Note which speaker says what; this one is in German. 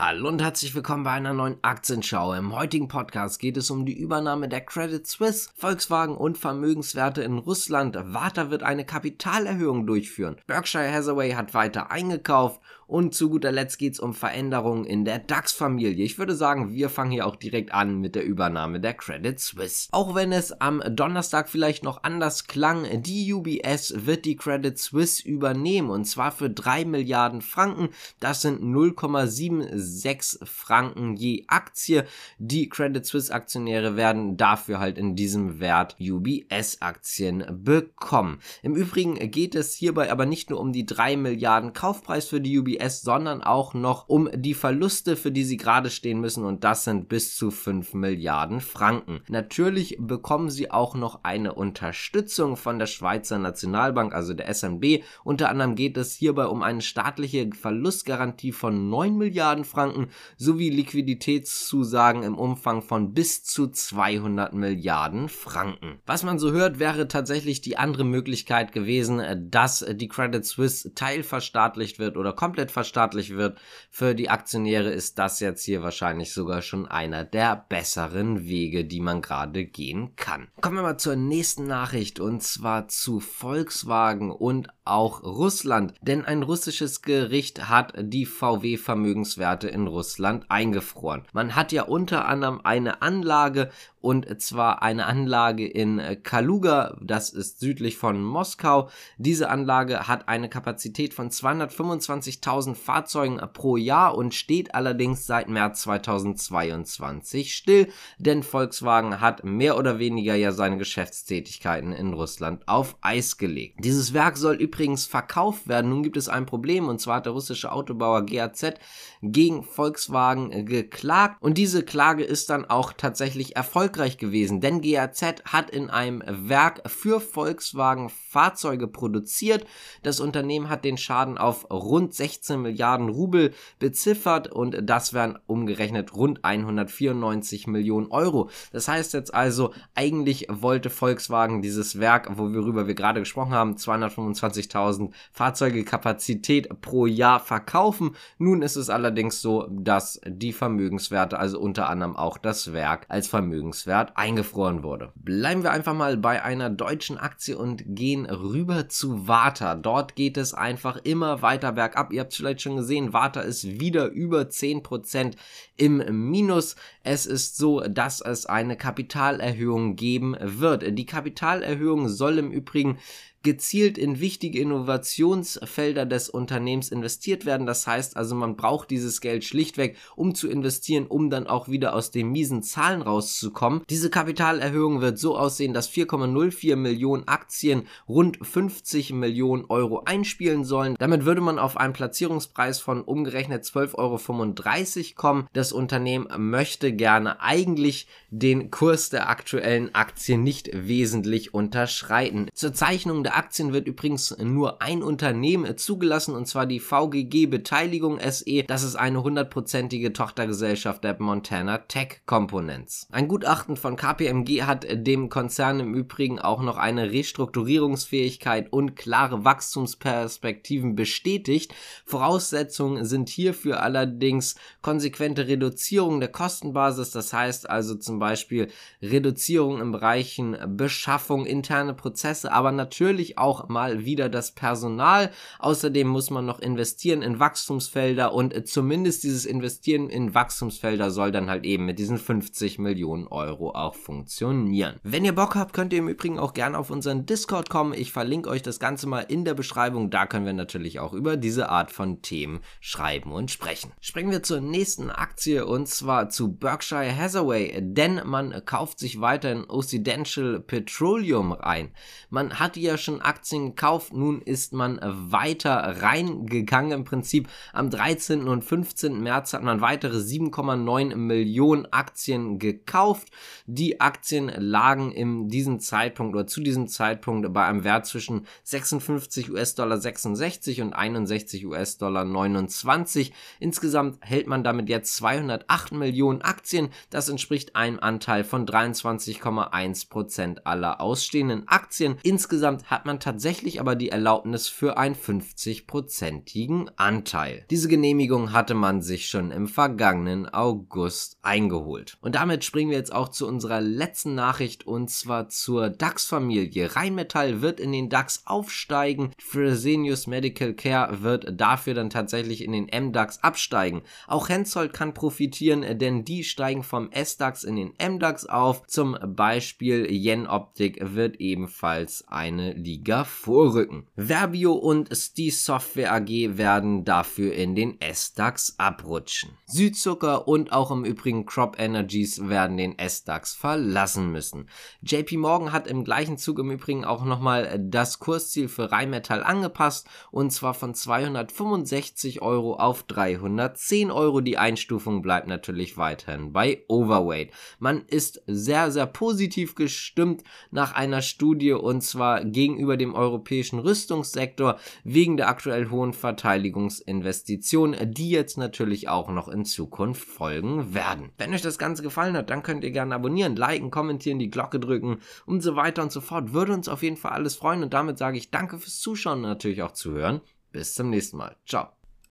Speaker 1: Hallo und herzlich willkommen bei einer neuen Aktienschau. Im heutigen Podcast geht es um die Übernahme der Credit Suisse, Volkswagen und Vermögenswerte in Russland. Warta wird eine Kapitalerhöhung durchführen. Berkshire Hathaway hat weiter eingekauft und zu guter Letzt geht es um Veränderungen in der DAX-Familie. Ich würde sagen, wir fangen hier auch direkt an mit der Übernahme der Credit Suisse. Auch wenn es am Donnerstag vielleicht noch anders klang, die UBS wird die Credit Suisse übernehmen und zwar für 3 Milliarden Franken. Das sind 0,76 Franken je Aktie. Die Credit Suisse Aktionäre werden dafür halt in diesem Wert UBS Aktien bekommen. Im Übrigen geht es hierbei aber nicht nur um die 3 Milliarden Kaufpreis für die UBS UBS, sondern auch noch um die Verluste, für die sie gerade stehen müssen und das sind bis zu 5 Milliarden Franken. Natürlich bekommen sie auch noch eine Unterstützung von der Schweizer Nationalbank, also der SNB. Unter anderem geht es hierbei um eine staatliche Verlustgarantie von 9 Milliarden Franken sowie Liquiditätszusagen im Umfang von bis zu 200 Milliarden Franken. Was man so hört, wäre tatsächlich die andere Möglichkeit gewesen, dass die Credit Suisse teilverstaatlicht wird oder komplett komplett verstaatlicht wird, für die Aktionäre ist das jetzt hier wahrscheinlich sogar schon einer der besseren Wege, die man gerade gehen kann. Kommen wir mal zur nächsten Nachricht und zwar zu Volkswagen und auch Russland, denn ein russisches Gericht hat die VW-Vermögenswerte in Russland eingefroren. Man hat ja unter anderem eine Anlage und zwar eine Anlage in Kaluga, das ist südlich von Moskau. Diese Anlage hat eine Kapazität von 225.000 Fahrzeugen pro Jahr und steht allerdings seit März 2022 still, denn Volkswagen hat mehr oder weniger ja seine Geschäftstätigkeiten in Russland auf Eis gelegt. Dieses Werk soll übrigens verkauft werden. Nun gibt es ein Problem und zwar hat der russische Autobauer GAZ gegen Volkswagen geklagt und diese Klage ist dann auch tatsächlich erfolgreich erfolgreich gewesen, denn GAZ hat in einem Werk für Volkswagen Fahrzeuge produziert. Das Unternehmen hat den Schaden auf rund 16 Milliarden Rubel beziffert und das wären umgerechnet rund 194 Millionen Euro. Das heißt jetzt also, eigentlich wollte Volkswagen dieses Werk, worüber wir gerade gesprochen haben, 225.000 Fahrzeuge Kapazität pro Jahr verkaufen. Nun ist es allerdings so, dass die Vermögenswerte, also unter anderem auch das Werk als Vermögens Vermögenswert eingefroren wurde. Bleiben wir einfach mal bei einer deutschen Aktie und gehen rüber zu Warta. Dort geht es einfach immer weiter bergab. Ihr habt es vielleicht schon gesehen, Warta ist wieder über 10% im Minus. Es ist so, dass es eine Kapitalerhöhung geben wird. Die Kapitalerhöhung soll im Übrigen gezielt in wichtige Innovationsfelder des Unternehmens investiert werden. Das heißt also, man braucht dieses Geld schlichtweg, um zu investieren, um dann auch wieder aus den miesen Zahlen rauszukommen. Diese Kapitalerhöhung wird so aussehen, dass 4,04 Millionen Aktien rund 50 Millionen Euro einspielen sollen. Damit würde man auf einen Platzierungspreis von umgerechnet 12,35 Euro kommen. Das Unternehmen möchte gerne eigentlich den Kurs der aktuellen Aktien nicht wesentlich unterschreiten. Zur Zeichnung der Aktien wird übrigens nur ein Unternehmen zugelassen und zwar die VGG Beteiligung SE. Das ist eine hundertprozentige Tochtergesellschaft der Montana Tech Components. Ein Gutachten von KPMG hat dem Konzern im Übrigen auch noch eine Restrukturierungsfähigkeit und klare Wachstumsperspektiven bestätigt. Voraussetzungen sind hierfür allerdings konsequente Reduzierung der Kostenbasis, das heißt also zum Beispiel Reduzierung in Bereichen Beschaffung, interne Prozesse, aber natürlich natürlich auch mal wieder das Personal. Außerdem muss man noch investieren in Wachstumsfelder und äh, zumindest dieses Investieren in Wachstumsfelder soll dann halt eben mit diesen 50 Millionen Euro auch funktionieren. Wenn ihr Bock habt, könnt ihr im Übrigen auch gerne auf unseren Discord kommen. Ich verlinke euch das Ganze mal in der Beschreibung. Da können wir natürlich auch über diese Art von Themen schreiben und sprechen. Springen wir zur nächsten Aktie und zwar zu Berkshire Hathaway, denn man kauft sich weiter in Occidental Petroleum rein. Man hat ja schon schon Aktien gekauft. Nun ist man weiter reingegangen. Im Prinzip am 13. und 15. März hat man weitere 7,9 Millionen Aktien gekauft. Die Aktien lagen in diesem Zeitpunkt oder zu diesem Zeitpunkt bei einem Wert zwischen 56 US-Dollar 66 und 61 US-Dollar 29. Insgesamt hält man damit jetzt 208 Millionen Aktien. Das entspricht einem Anteil von 23,1 Prozent aller ausstehenden Aktien. Insgesamt hat hat man tatsächlich aber die Erlaubnis für einen 50-prozentigen Anteil. Diese Genehmigung hatte man sich schon im vergangenen August eingeholt. Und damit springen wir jetzt auch zu unserer letzten Nachricht und zwar zur DAX-Familie. Rheinmetall wird in den DAX aufsteigen, Fresenius Medical Care wird dafür dann tatsächlich in den MDAX absteigen. Auch Hensoldt kann profitieren, denn die steigen vom SDAX in den MDAX auf. Zum Beispiel Yen Optik wird ebenfalls eine Liga vorrücken. Verbio und Stee Software AG werden dafür in den SDAX abrutschen. Südzucker und auch im Übrigen Crop Energies werden den SDAX verlassen müssen. JP Morgan hat im gleichen Zug im Übrigen auch nochmal das Kursziel für Rheinmetall angepasst und zwar von 265 Euro auf 310 Euro. Die Einstufung bleibt natürlich weiterhin bei Overweight. Man ist sehr, sehr positiv gestimmt nach einer Studie und zwar gegenüber dem europäischen Rüstungssektor wegen der aktuell hohen Verteidigungsinvestitionen, die jetzt natürlich auch noch in Zukunft folgen werden. Wenn euch das Ganze gefallen hat, dann könnt ihr gerne abonnieren, liken, kommentieren, die Glocke drücken und so weiter und so fort. Würde uns auf jeden Fall alles freuen und damit sage ich danke fürs Zuschauen und natürlich auch zuhören. Bis zum nächsten Mal. Ciao.